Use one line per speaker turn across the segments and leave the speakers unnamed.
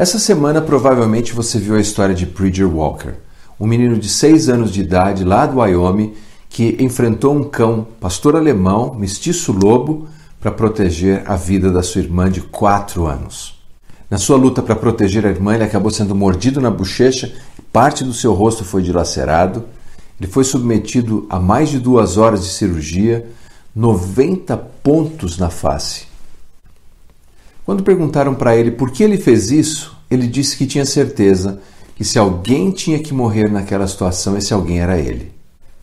Essa semana provavelmente você viu a história de Bridger Walker, um menino de 6 anos de idade lá do Wyoming que enfrentou um cão pastor alemão, mestiço lobo, para proteger a vida da sua irmã de 4 anos. Na sua luta para proteger a irmã, ele acabou sendo mordido na bochecha, parte do seu rosto foi dilacerado. Ele foi submetido a mais de duas horas de cirurgia, 90 pontos na face. Quando perguntaram para ele por que ele fez isso, ele disse que tinha certeza que se alguém tinha que morrer naquela situação, esse alguém era ele.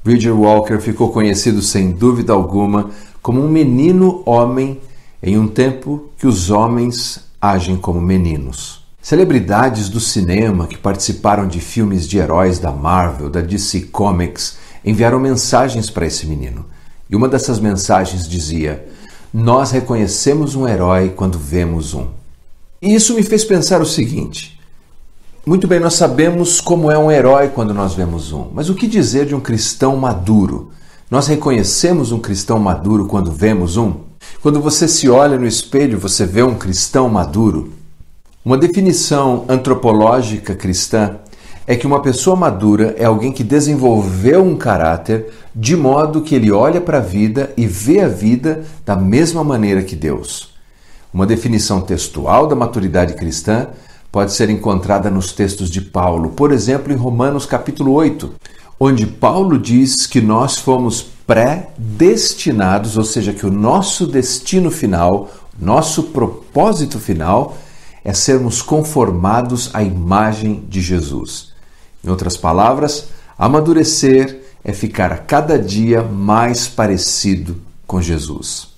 Bridger Walker ficou conhecido sem dúvida alguma como um menino homem em um tempo que os homens agem como meninos. Celebridades do cinema que participaram de filmes de heróis da Marvel, da DC Comics, enviaram mensagens para esse menino. E uma dessas mensagens dizia: nós reconhecemos um herói quando vemos um. E isso me fez pensar o seguinte: muito bem, nós sabemos como é um herói quando nós vemos um, mas o que dizer de um cristão maduro? Nós reconhecemos um cristão maduro quando vemos um? Quando você se olha no espelho, você vê um cristão maduro? Uma definição antropológica cristã é que uma pessoa madura é alguém que desenvolveu um caráter de modo que ele olha para a vida e vê a vida da mesma maneira que Deus. Uma definição textual da maturidade cristã pode ser encontrada nos textos de Paulo, por exemplo, em Romanos capítulo 8, onde Paulo diz que nós fomos predestinados, ou seja, que o nosso destino final, nosso propósito final é sermos conformados à imagem de Jesus. Em outras palavras, amadurecer é ficar a cada dia mais parecido com Jesus.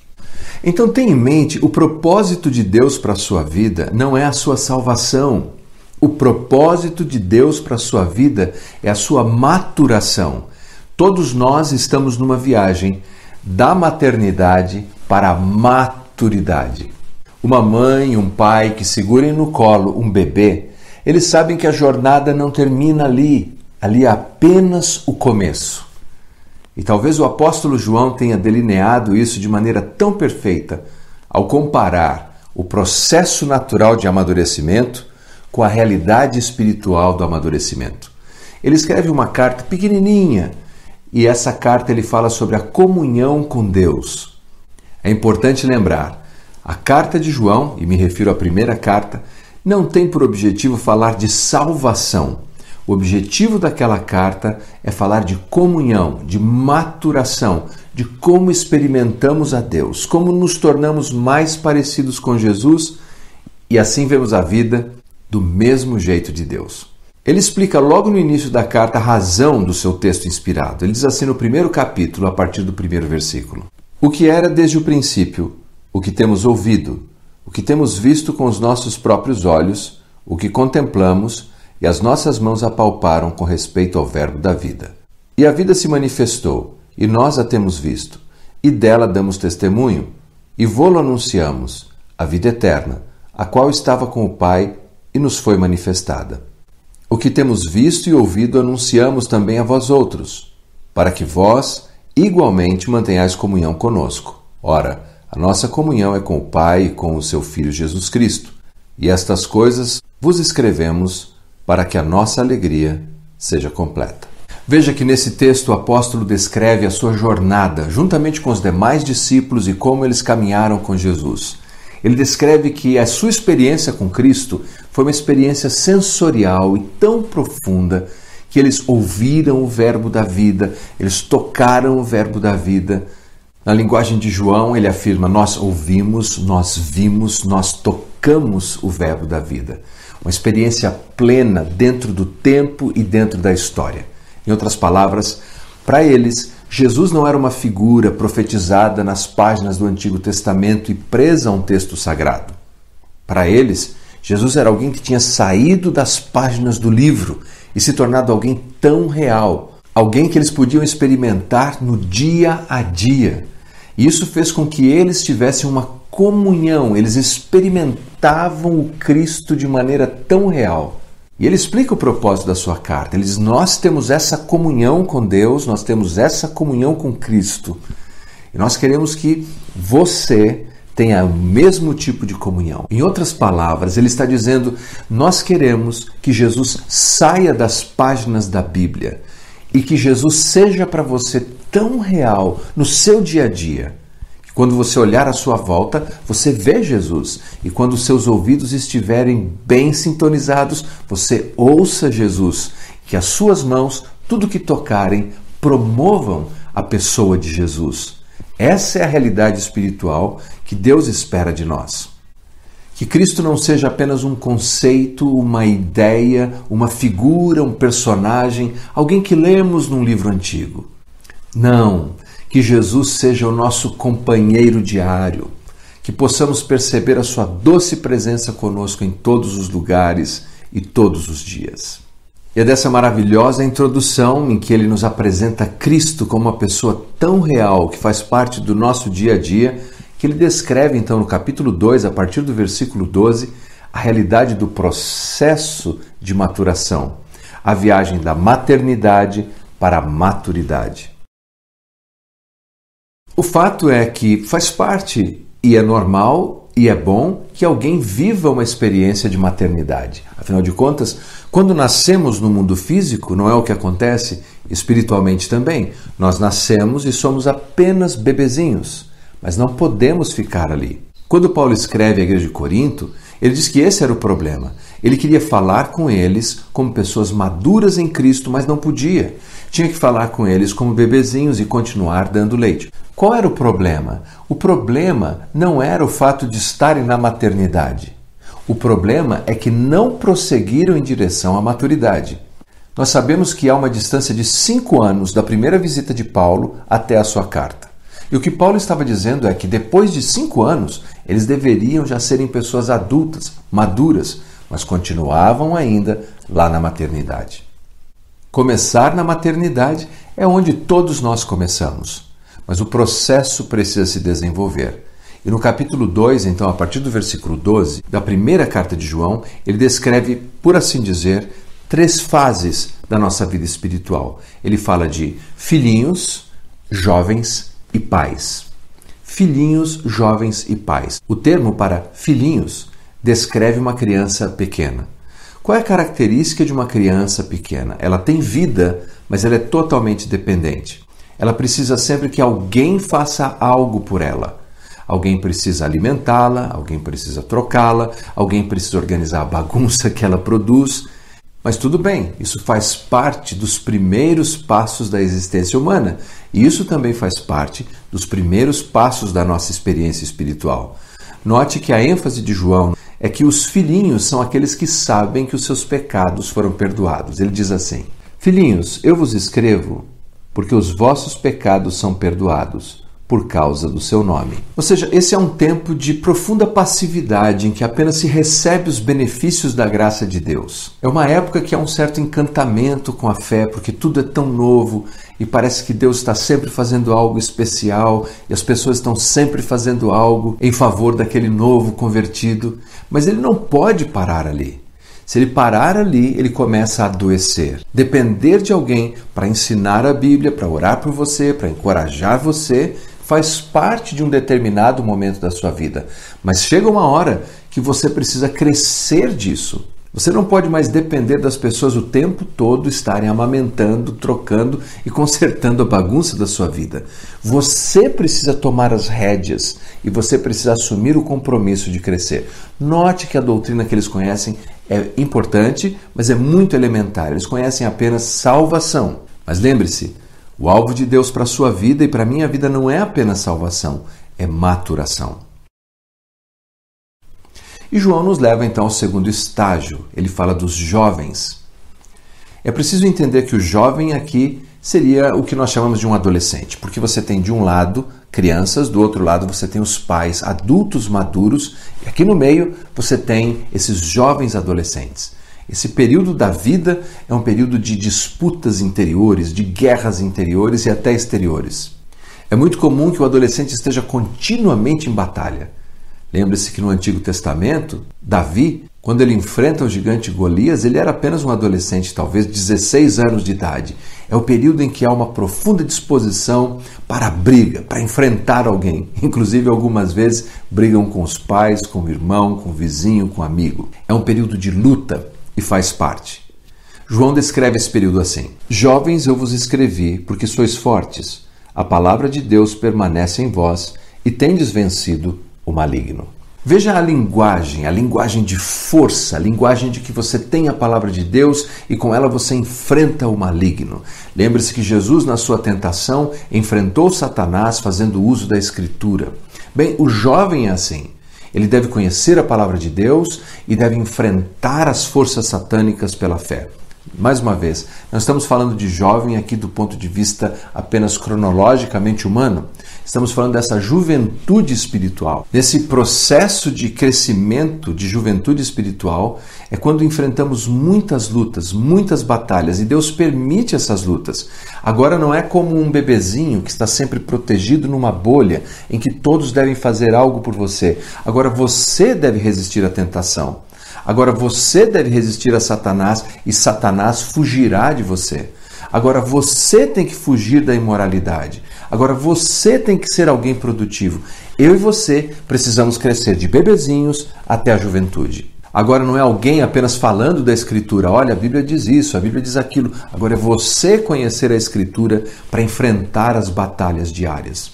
Então tenha em mente, o propósito de Deus para a sua vida não é a sua salvação. O propósito de Deus para a sua vida é a sua maturação. Todos nós estamos numa viagem da maternidade para a maturidade. Uma mãe e um pai que segurem no colo um bebê eles sabem que a jornada não termina ali, ali é apenas o começo. E talvez o apóstolo João tenha delineado isso de maneira tão perfeita ao comparar o processo natural de amadurecimento com a realidade espiritual do amadurecimento. Ele escreve uma carta pequenininha e essa carta ele fala sobre a comunhão com Deus. É importante lembrar, a carta de João, e me refiro à primeira carta, não tem por objetivo falar de salvação. O objetivo daquela carta é falar de comunhão, de maturação, de como experimentamos a Deus, como nos tornamos mais parecidos com Jesus e assim vemos a vida do mesmo jeito de Deus. Ele explica logo no início da carta a razão do seu texto inspirado. Ele diz assim no primeiro capítulo, a partir do primeiro versículo: O que era desde o princípio, o que temos ouvido, o que temos visto com os nossos próprios olhos, o que contemplamos e as nossas mãos apalparam com respeito ao Verbo da vida. E a vida se manifestou, e nós a temos visto, e dela damos testemunho, e vô-lo anunciamos, a vida eterna, a qual estava com o Pai e nos foi manifestada. O que temos visto e ouvido anunciamos também a vós outros, para que vós igualmente mantenhais comunhão conosco. Ora, a nossa comunhão é com o Pai e com o seu Filho Jesus Cristo. E estas coisas vos escrevemos para que a nossa alegria seja completa. Veja que nesse texto o apóstolo descreve a sua jornada juntamente com os demais discípulos e como eles caminharam com Jesus. Ele descreve que a sua experiência com Cristo foi uma experiência sensorial e tão profunda que eles ouviram o Verbo da vida, eles tocaram o Verbo da vida, na linguagem de João, ele afirma: Nós ouvimos, nós vimos, nós tocamos o Verbo da vida. Uma experiência plena dentro do tempo e dentro da história. Em outras palavras, para eles, Jesus não era uma figura profetizada nas páginas do Antigo Testamento e presa a um texto sagrado. Para eles, Jesus era alguém que tinha saído das páginas do livro e se tornado alguém tão real alguém que eles podiam experimentar no dia a dia. Isso fez com que eles tivessem uma comunhão, eles experimentavam o Cristo de maneira tão real. E ele explica o propósito da sua carta. Ele diz: Nós temos essa comunhão com Deus, nós temos essa comunhão com Cristo. E nós queremos que você tenha o mesmo tipo de comunhão. Em outras palavras, ele está dizendo: nós queremos que Jesus saia das páginas da Bíblia e que Jesus seja para você tão real no seu dia a dia. que Quando você olhar à sua volta, você vê Jesus. E quando seus ouvidos estiverem bem sintonizados, você ouça Jesus. Que as suas mãos, tudo que tocarem, promovam a pessoa de Jesus. Essa é a realidade espiritual que Deus espera de nós. Que Cristo não seja apenas um conceito, uma ideia, uma figura, um personagem, alguém que lemos num livro antigo. Não, que Jesus seja o nosso companheiro diário, que possamos perceber a sua doce presença conosco em todos os lugares e todos os dias. E é dessa maravilhosa introdução em que ele nos apresenta Cristo como uma pessoa tão real que faz parte do nosso dia a dia que ele descreve então no capítulo 2, a partir do versículo 12, a realidade do processo de maturação, a viagem da maternidade para a maturidade. O fato é que faz parte e é normal e é bom que alguém viva uma experiência de maternidade. Afinal de contas, quando nascemos no mundo físico, não é o que acontece espiritualmente também. Nós nascemos e somos apenas bebezinhos mas não podemos ficar ali. Quando Paulo escreve à igreja de Corinto, ele diz que esse era o problema. Ele queria falar com eles como pessoas maduras em Cristo, mas não podia. Tinha que falar com eles como bebezinhos e continuar dando leite. Qual era o problema? O problema não era o fato de estarem na maternidade. O problema é que não prosseguiram em direção à maturidade. Nós sabemos que há uma distância de cinco anos da primeira visita de Paulo até a sua carta. E o que Paulo estava dizendo é que depois de cinco anos, eles deveriam já serem pessoas adultas, maduras, mas continuavam ainda lá na maternidade. Começar na maternidade é onde todos nós começamos, mas o processo precisa se desenvolver. E no capítulo 2, então, a partir do versículo 12, da primeira carta de João, ele descreve, por assim dizer, três fases da nossa vida espiritual. Ele fala de filhinhos, jovens e pais. Filhinhos, jovens e pais. O termo para filhinhos descreve uma criança pequena. Qual é a característica de uma criança pequena? Ela tem vida, mas ela é totalmente dependente. Ela precisa sempre que alguém faça algo por ela. Alguém precisa alimentá-la, alguém precisa trocá-la, alguém precisa organizar a bagunça que ela produz. Mas tudo bem, isso faz parte dos primeiros passos da existência humana. E isso também faz parte dos primeiros passos da nossa experiência espiritual. Note que a ênfase de João é que os filhinhos são aqueles que sabem que os seus pecados foram perdoados. Ele diz assim: Filhinhos, eu vos escrevo porque os vossos pecados são perdoados por causa do seu nome. Ou seja, esse é um tempo de profunda passividade em que apenas se recebe os benefícios da graça de Deus. É uma época que há um certo encantamento com a fé, porque tudo é tão novo e parece que Deus está sempre fazendo algo especial e as pessoas estão sempre fazendo algo em favor daquele novo convertido, mas ele não pode parar ali. Se ele parar ali, ele começa a adoecer. Depender de alguém para ensinar a Bíblia, para orar por você, para encorajar você, faz parte de um determinado momento da sua vida, mas chega uma hora que você precisa crescer disso. Você não pode mais depender das pessoas o tempo todo estarem amamentando, trocando e consertando a bagunça da sua vida. Você precisa tomar as rédeas e você precisa assumir o compromisso de crescer. Note que a doutrina que eles conhecem é importante, mas é muito elementar. Eles conhecem apenas salvação. Mas lembre-se, o alvo de Deus para a sua vida e para a minha vida não é apenas salvação, é maturação. E João nos leva então ao segundo estágio. Ele fala dos jovens. É preciso entender que o jovem aqui seria o que nós chamamos de um adolescente, porque você tem de um lado crianças, do outro lado você tem os pais adultos maduros, e aqui no meio você tem esses jovens adolescentes. Esse período da vida é um período de disputas interiores, de guerras interiores e até exteriores. É muito comum que o adolescente esteja continuamente em batalha. Lembre-se que no Antigo Testamento, Davi Quando ele enfrenta o gigante Golias, ele era apenas um adolescente, talvez 16 anos de idade. É o período em que há uma profunda disposição para a briga, para enfrentar alguém. Inclusive, algumas vezes brigam com os pais, com o irmão, com o vizinho, com o amigo. É um período de luta e faz parte. João descreve esse período assim: Jovens, eu vos escrevi porque sois fortes. A palavra de Deus permanece em vós e tendes vencido o maligno. Veja a linguagem, a linguagem de força, a linguagem de que você tem a palavra de Deus e com ela você enfrenta o maligno. Lembre-se que Jesus, na sua tentação, enfrentou Satanás fazendo uso da Escritura. Bem, o jovem é assim. Ele deve conhecer a palavra de Deus e deve enfrentar as forças satânicas pela fé. Mais uma vez, nós estamos falando de jovem aqui do ponto de vista apenas cronologicamente humano. Estamos falando dessa juventude espiritual. Nesse processo de crescimento de juventude espiritual é quando enfrentamos muitas lutas, muitas batalhas e Deus permite essas lutas. Agora não é como um bebezinho que está sempre protegido numa bolha em que todos devem fazer algo por você. Agora você deve resistir à tentação. Agora você deve resistir a Satanás e Satanás fugirá de você. Agora você tem que fugir da imoralidade. Agora você tem que ser alguém produtivo. Eu e você precisamos crescer de bebezinhos até a juventude. Agora não é alguém apenas falando da Escritura, olha, a Bíblia diz isso, a Bíblia diz aquilo. Agora é você conhecer a Escritura para enfrentar as batalhas diárias.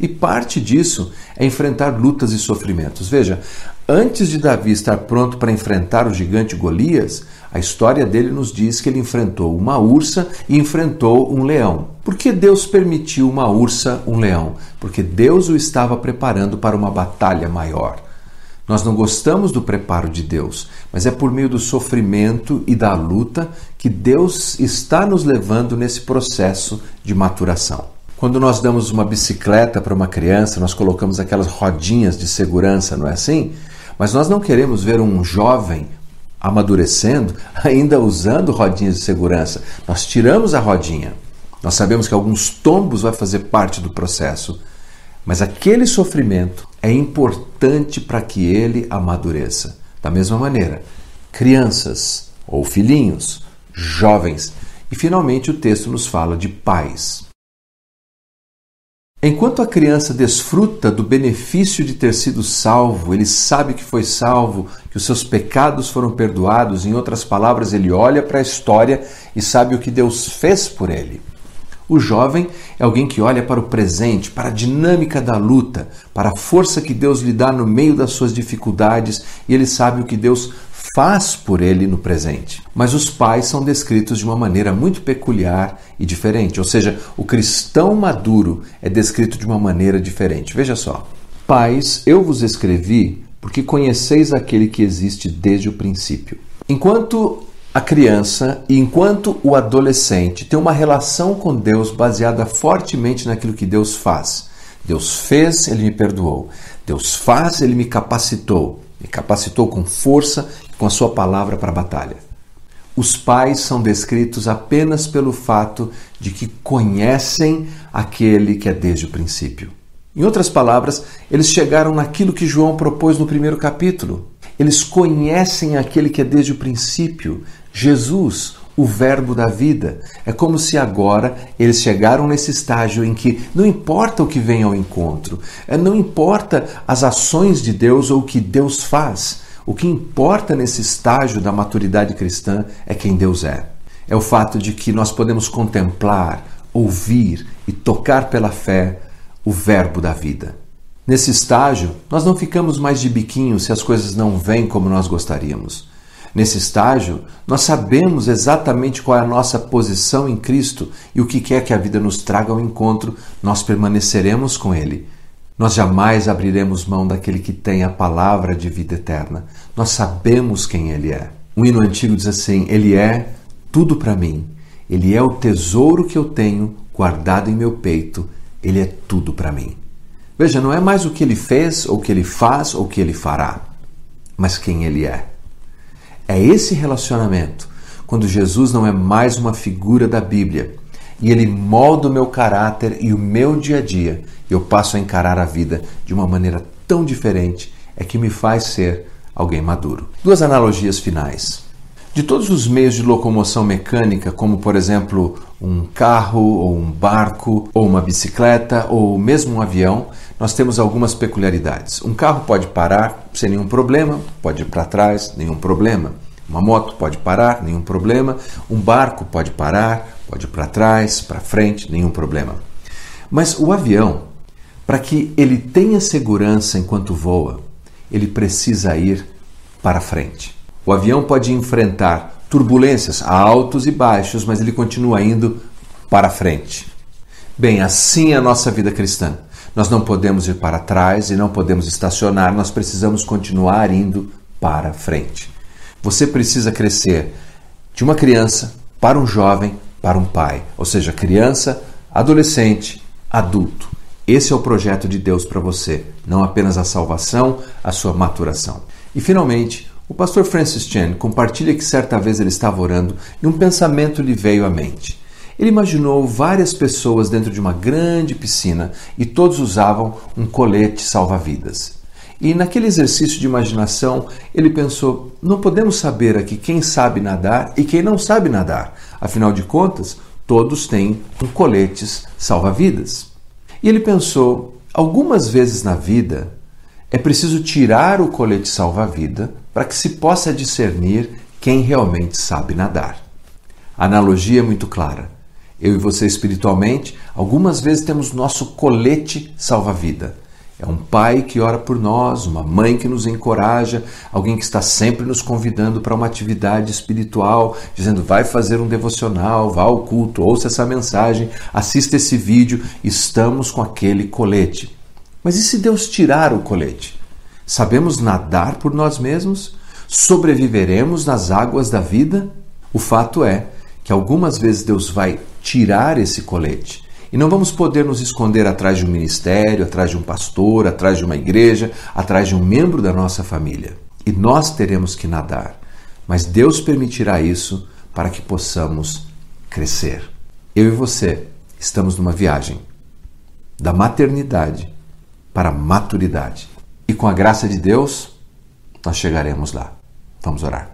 E parte disso é enfrentar lutas e sofrimentos. Veja, antes de Davi estar pronto para enfrentar o gigante Golias, a história dele nos diz que ele enfrentou uma ursa e enfrentou um leão. Por que Deus permitiu uma ursa, um leão? Porque Deus o estava preparando para uma batalha maior. Nós não gostamos do preparo de Deus, mas é por meio do sofrimento e da luta que Deus está nos levando nesse processo de maturação. Quando nós damos uma bicicleta para uma criança, nós colocamos aquelas rodinhas de segurança, não é assim? Mas nós não queremos ver um jovem amadurecendo ainda usando rodinhas de segurança. Nós tiramos a rodinha. Nós sabemos que alguns tombos vai fazer parte do processo, mas aquele sofrimento é importante para que ele amadureça. Da mesma maneira, crianças ou filhinhos, jovens. E finalmente o texto nos fala de pais. Enquanto a criança desfruta do benefício de ter sido salvo, ele sabe que foi salvo, que os seus pecados foram perdoados, em outras palavras, ele olha para a história e sabe o que Deus fez por ele. O jovem é alguém que olha para o presente, para a dinâmica da luta, para a força que Deus lhe dá no meio das suas dificuldades e ele sabe o que Deus faz por ele no presente. Mas os pais são descritos de uma maneira muito peculiar e diferente, ou seja, o cristão maduro é descrito de uma maneira diferente. Veja só. Pais, eu vos escrevi porque conheceis aquele que existe desde o princípio. Enquanto a criança e enquanto o adolescente tem uma relação com Deus baseada fortemente naquilo que Deus faz. Deus fez, ele me perdoou. Deus faz, ele me capacitou. Me capacitou com força com a sua palavra para a batalha. Os pais são descritos apenas pelo fato de que conhecem aquele que é desde o princípio. Em outras palavras, eles chegaram naquilo que João propôs no primeiro capítulo. Eles conhecem aquele que é desde o princípio, Jesus, o Verbo da vida. É como se agora eles chegaram nesse estágio em que não importa o que vem ao encontro, é, não importa as ações de Deus ou o que Deus faz, o que importa nesse estágio da maturidade cristã é quem Deus é. É o fato de que nós podemos contemplar, ouvir e tocar pela fé o Verbo da vida. Nesse estágio, nós não ficamos mais de biquinho se as coisas não vêm como nós gostaríamos. Nesse estágio, nós sabemos exatamente qual é a nossa posição em Cristo e o que quer que a vida nos traga ao encontro, nós permaneceremos com Ele nós jamais abriremos mão daquele que tem a palavra de vida eterna. Nós sabemos quem Ele é. Um hino antigo diz assim: Ele é tudo para mim. Ele é o tesouro que eu tenho guardado em meu peito. Ele é tudo para mim. Veja, não é mais o que ele fez, ou o que ele faz, ou o que ele fará, mas quem ele é. É esse relacionamento, quando Jesus não é mais uma figura da Bíblia, e ele molda o meu caráter e o meu dia a dia. Eu passo a encarar a vida de uma maneira tão diferente, é que me faz ser alguém maduro. Duas analogias finais. De todos os meios de locomoção mecânica, como por exemplo um carro, ou um barco, ou uma bicicleta, ou mesmo um avião, nós temos algumas peculiaridades. Um carro pode parar sem nenhum problema, pode ir para trás, nenhum problema. Uma moto pode parar, nenhum problema. Um barco pode parar, pode ir para trás, para frente, nenhum problema. Mas o avião, para que ele tenha segurança enquanto voa, ele precisa ir para frente. O avião pode enfrentar turbulências altos e baixos, mas ele continua indo para frente. Bem, assim é a nossa vida cristã. Nós não podemos ir para trás e não podemos estacionar, nós precisamos continuar indo para frente. Você precisa crescer de uma criança para um jovem, para um pai, ou seja, criança, adolescente, adulto. Esse é o projeto de Deus para você, não apenas a salvação, a sua maturação. E finalmente, o pastor Francis Chan compartilha que certa vez ele estava orando e um pensamento lhe veio à mente. Ele imaginou várias pessoas dentro de uma grande piscina e todos usavam um colete salva-vidas. E naquele exercício de imaginação, ele pensou: não podemos saber aqui quem sabe nadar e quem não sabe nadar. Afinal de contas, todos têm um coletes salva-vidas. E ele pensou: algumas vezes na vida é preciso tirar o colete salva-vida para que se possa discernir quem realmente sabe nadar. A analogia é muito clara. Eu e você espiritualmente, algumas vezes temos nosso colete salva-vida é um pai que ora por nós, uma mãe que nos encoraja, alguém que está sempre nos convidando para uma atividade espiritual, dizendo vai fazer um devocional, vá ao culto, ouça essa mensagem, assista esse vídeo, estamos com aquele colete. Mas e se Deus tirar o colete? Sabemos nadar por nós mesmos? Sobreviveremos nas águas da vida? O fato é que algumas vezes Deus vai tirar esse colete e não vamos poder nos esconder atrás de um ministério, atrás de um pastor, atrás de uma igreja, atrás de um membro da nossa família. E nós teremos que nadar. Mas Deus permitirá isso para que possamos crescer. Eu e você estamos numa viagem da maternidade para a maturidade. E com a graça de Deus, nós chegaremos lá. Vamos orar.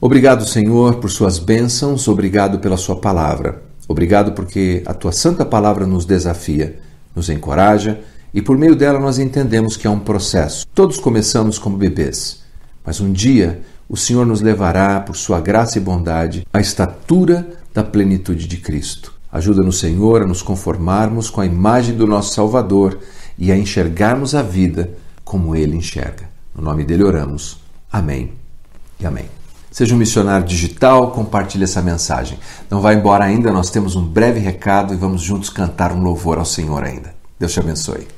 Obrigado, Senhor, por suas bênçãos, obrigado pela sua palavra. Obrigado porque a tua santa palavra nos desafia, nos encoraja e por meio dela nós entendemos que é um processo. Todos começamos como bebês, mas um dia o Senhor nos levará, por sua graça e bondade, à estatura da plenitude de Cristo. Ajuda-nos, Senhor, a nos conformarmos com a imagem do nosso Salvador e a enxergarmos a vida como Ele enxerga. No nome dele oramos. Amém e amém. Seja um missionário digital, compartilhe essa mensagem. Não vá embora ainda, nós temos um breve recado e vamos juntos cantar um louvor ao Senhor ainda. Deus te abençoe.